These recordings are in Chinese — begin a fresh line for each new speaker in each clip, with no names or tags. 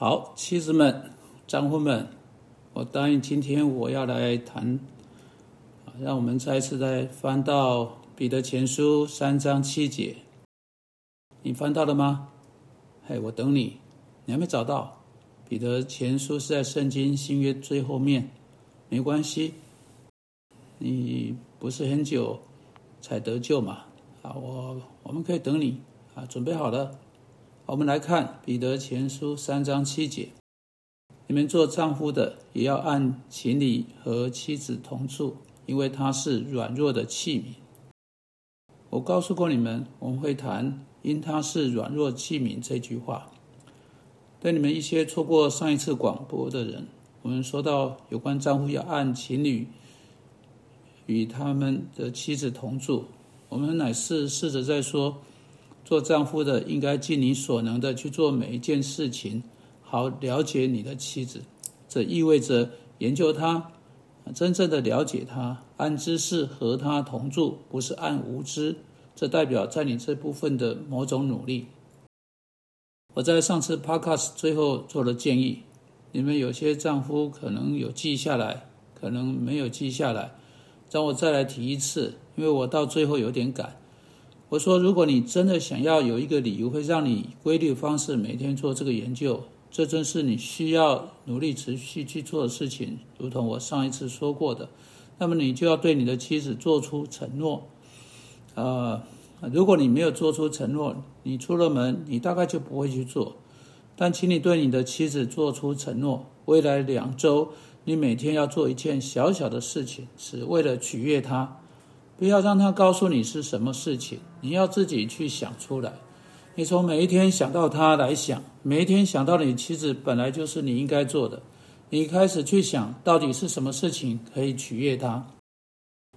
好，妻子们、丈夫们，我答应今天我要来谈，让我们再一次再翻到彼得前书三章七节。你翻到了吗？嘿，我等你。你还没找到？彼得前书是在圣经新约最后面，没关系。你不是很久才得救嘛？啊，我我们可以等你啊，准备好了。我们来看《彼得前书》三章七节：“你们做丈夫的，也要按情理和妻子同住，因为他是软弱的器皿。”我告诉过你们，我们会谈“因他是软弱器皿”这句话。对你们一些错过上一次广播的人，我们说到有关丈夫要按情侣与他们的妻子同住，我们乃是试着在说。做丈夫的应该尽你所能的去做每一件事情，好了解你的妻子。这意味着研究她，真正的了解她，按知识和她同住，不是按无知。这代表在你这部分的某种努力。我在上次 podcast 最后做了建议，你们有些丈夫可能有记下来，可能没有记下来，让我再来提一次，因为我到最后有点赶。我说，如果你真的想要有一个理由会让你规律方式每天做这个研究，这正是你需要努力持续去做的事情。如同我上一次说过的，那么你就要对你的妻子做出承诺。呃，如果你没有做出承诺，你出了门，你大概就不会去做。但请你对你的妻子做出承诺：未来两周，你每天要做一件小小的事情，是为了取悦她。不要让他告诉你是什么事情，你要自己去想出来。你从每一天想到他来想，每一天想到你妻子本来就是你应该做的。你开始去想到底是什么事情可以取悦他。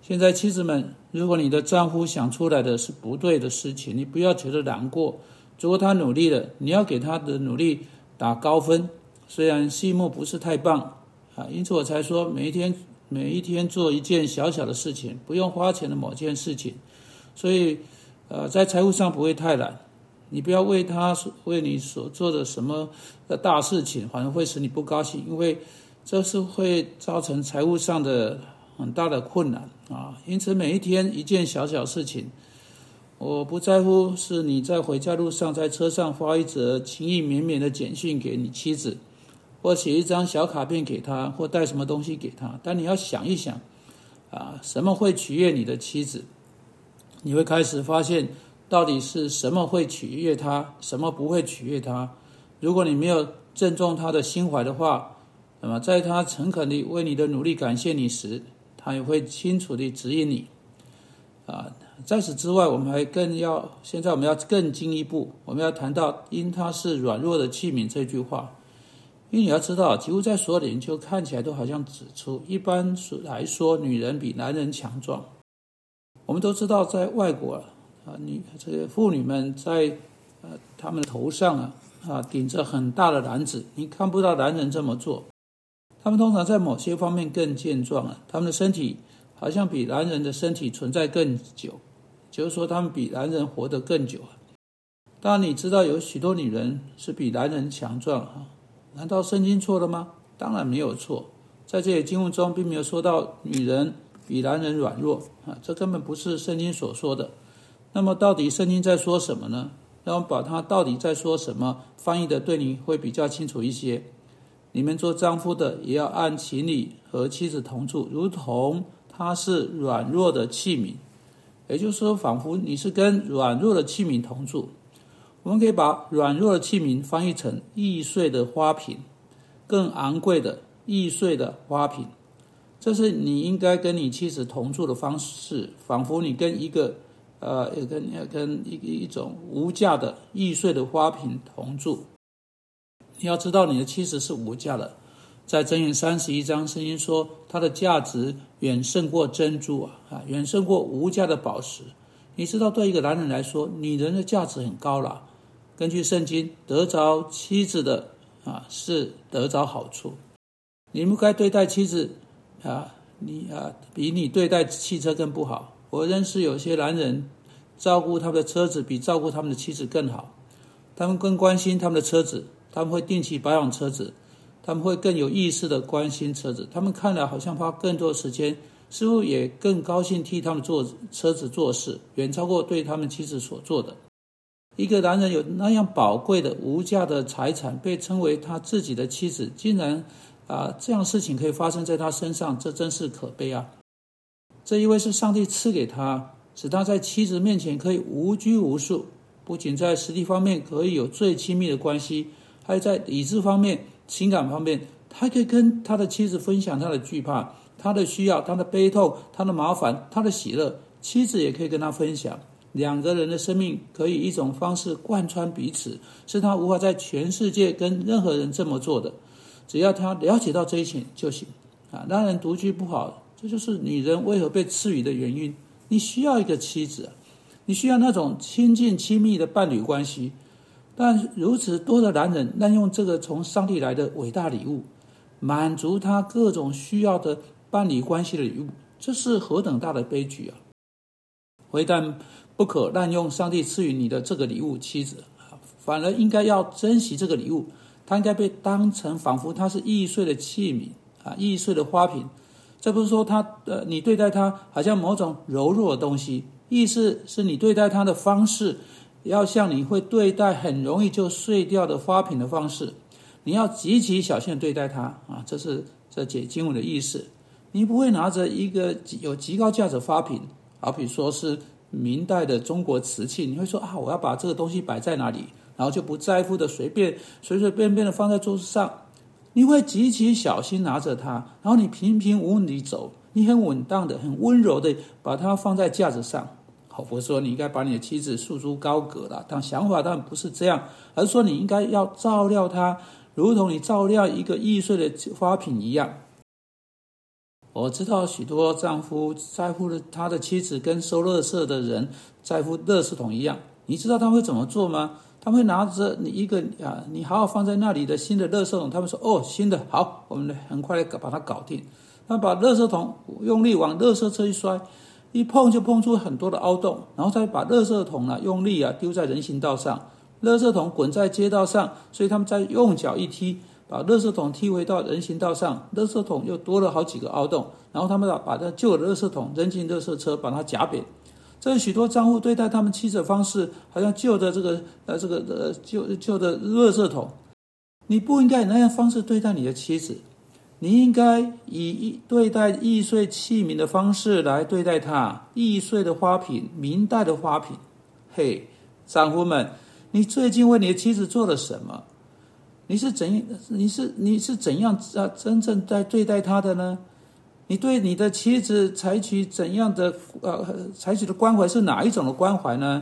现在妻子们，如果你的丈夫想出来的是不对的事情，你不要觉得难过。如果他努力了，你要给他的努力打高分。虽然戏目不是太棒啊，因此我才说每一天。每一天做一件小小的事情，不用花钱的某件事情，所以，呃，在财务上不会太懒。你不要为他为你所做的什么的大事情，反而会使你不高兴，因为这是会造成财务上的很大的困难啊。因此，每一天一件小小事情，我不在乎是你在回家路上在车上发一则情意绵绵的简讯给你妻子。或写一张小卡片给他，或带什么东西给他。但你要想一想，啊，什么会取悦你的妻子？你会开始发现，到底是什么会取悦他，什么不会取悦他。如果你没有正中他的心怀的话，那么在他诚恳地为你的努力感谢你时，他也会清楚地指引你。啊，在此之外，我们还更要，现在我们要更进一步，我们要谈到“因他是软弱的器皿”这句话。因为你要知道，几乎在所有的研究看起来都好像指出，一般来说，女人比男人强壮。我们都知道，在外国啊，女这个妇女们在呃，她们的头上啊啊顶着很大的篮子，你看不到男人这么做。他们通常在某些方面更健壮啊，他们的身体好像比男人的身体存在更久，就是说，他们比男人活得更久啊。当然，你知道有许多女人是比男人强壮啊。难道圣经错了吗？当然没有错，在这些经文中并没有说到女人比男人软弱啊，这根本不是圣经所说的。那么到底圣经在说什么呢？让我们把它到底在说什么翻译的对你会比较清楚一些。你们做丈夫的也要按情理和妻子同住，如同他是软弱的器皿，也就是说，仿佛你是跟软弱的器皿同住。我们可以把软弱的器皿翻译成易碎的花瓶，更昂贵的易碎的花瓶。这是你应该跟你妻子同住的方式，仿佛你跟一个呃，跟跟一一种无价的易碎的花瓶同住。你要知道，你的妻子是无价的。在箴言三十一章，圣经说，它的价值远胜过珍珠啊啊，远胜过无价的宝石。你知道，对一个男人来说，女人的价值很高了。根据圣经，得着妻子的啊是得着好处。你不该对待妻子啊，你啊比你对待汽车更不好。我认识有些男人照顾他们的车子比照顾他们的妻子更好，他们更关心他们的车子，他们会定期保养车子，他们会更有意识的关心车子，他们看了好像花更多时间，似乎也更高兴替他们做车子做事，远超过对他们妻子所做的。一个男人有那样宝贵的无价的财产，被称为他自己的妻子，竟然啊这样事情可以发生在他身上，这真是可悲啊！这一位是上帝赐给他，使他在妻子面前可以无拘无束，不仅在实体方面可以有最亲密的关系，还在理智方面、情感方面，他可以跟他的妻子分享他的惧怕、他的需要、他的悲痛、他的麻烦、他的喜乐，妻子也可以跟他分享。两个人的生命可以一种方式贯穿彼此，是他无法在全世界跟任何人这么做的。只要他了解到这一切就行。啊，当然独居不好。这就是女人为何被赐予的原因。你需要一个妻子，你需要那种亲近亲密的伴侣关系。但如此多的男人滥用这个从上帝来的伟大礼物，满足他各种需要的伴侣关系的礼物，这是何等大的悲剧啊！非但不可滥用上帝赐予你的这个礼物，妻子，反而应该要珍惜这个礼物。它应该被当成仿佛它是易碎的器皿啊，易碎的花瓶。这不是说他呃，你对待他好像某种柔弱的东西，意思是你对待他的方式，要像你会对待很容易就碎掉的花瓶的方式，你要极其小心对待他啊，这是这解经文的意思。你不会拿着一个有极高价值花瓶，好比说是明代的中国瓷器，你会说啊，我要把这个东西摆在哪里，然后就不在乎的随便随随便便的放在桌子上。你会极其小心拿着它，然后你平平无问地走，你很稳当的、很温柔的把它放在架子上。好，我说你应该把你的妻子束之高阁了，但想法当然不是这样，而是说你应该要照料她，如同你照料一个易碎的花瓶一样。我知道许多丈夫在乎的他的妻子跟收垃圾的人在乎垃圾桶一样，你知道他会怎么做吗？他会拿着你一个啊，你好好放在那里的新的垃圾桶。他们说：“哦，新的好，我们很快的把它搞定。”他把垃圾桶用力往垃圾车一摔，一碰就碰出很多的凹洞，然后再把垃圾桶呢用力啊丢在人行道上，垃圾桶滚在街道上，所以他们再用脚一踢，把垃圾桶踢回到人行道上，垃圾桶又多了好几个凹洞，然后他们把把这旧的垃圾桶扔进垃圾车，把它夹扁。这许多丈夫对待他们妻子的方式，好像旧的这个呃这个呃旧旧的垃圾桶。你不应该以那样方式对待你的妻子，你应该以对待易碎器皿的方式来对待她。易碎的花瓶，明代的花瓶。嘿，丈夫们，你最近为你的妻子做了什么？你是怎你是你是怎样啊真正在对待他的呢？你对你的妻子采取怎样的呃采取的关怀是哪一种的关怀呢？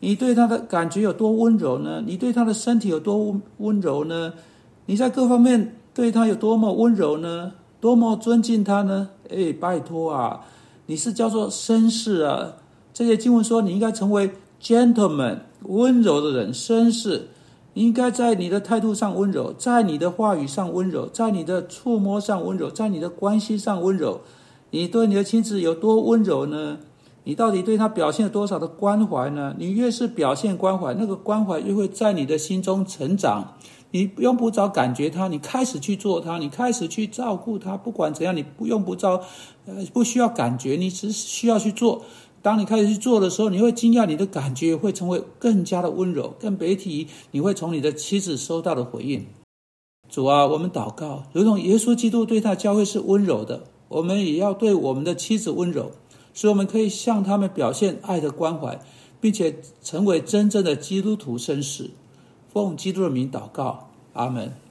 你对他的感觉有多温柔呢？你对他的身体有多温柔呢？你在各方面对他有多么温柔呢？多么尊敬他呢？哎，拜托啊！你是叫做绅士啊！这些经文说你应该成为 gentleman，温柔的人，绅士。应该在你的态度上温柔，在你的话语上温柔，在你的触摸上温柔，在你的关系上温柔。你对你的妻子有多温柔呢？你到底对他表现了多少的关怀呢？你越是表现关怀，那个关怀越会在你的心中成长。你用不着感觉他，你开始去做他，你开始去照顾他。不管怎样，你不用不着，呃，不需要感觉，你只需要去做。当你开始去做的时候，你会惊讶，你的感觉会成为更加的温柔。更别提你会从你的妻子收到的回应。主啊，我们祷告，如同耶稣基督对他教会是温柔的，我们也要对我们的妻子温柔，使我们可以向他们表现爱的关怀，并且成为真正的基督徒绅士。奉基督的名祷告，阿门。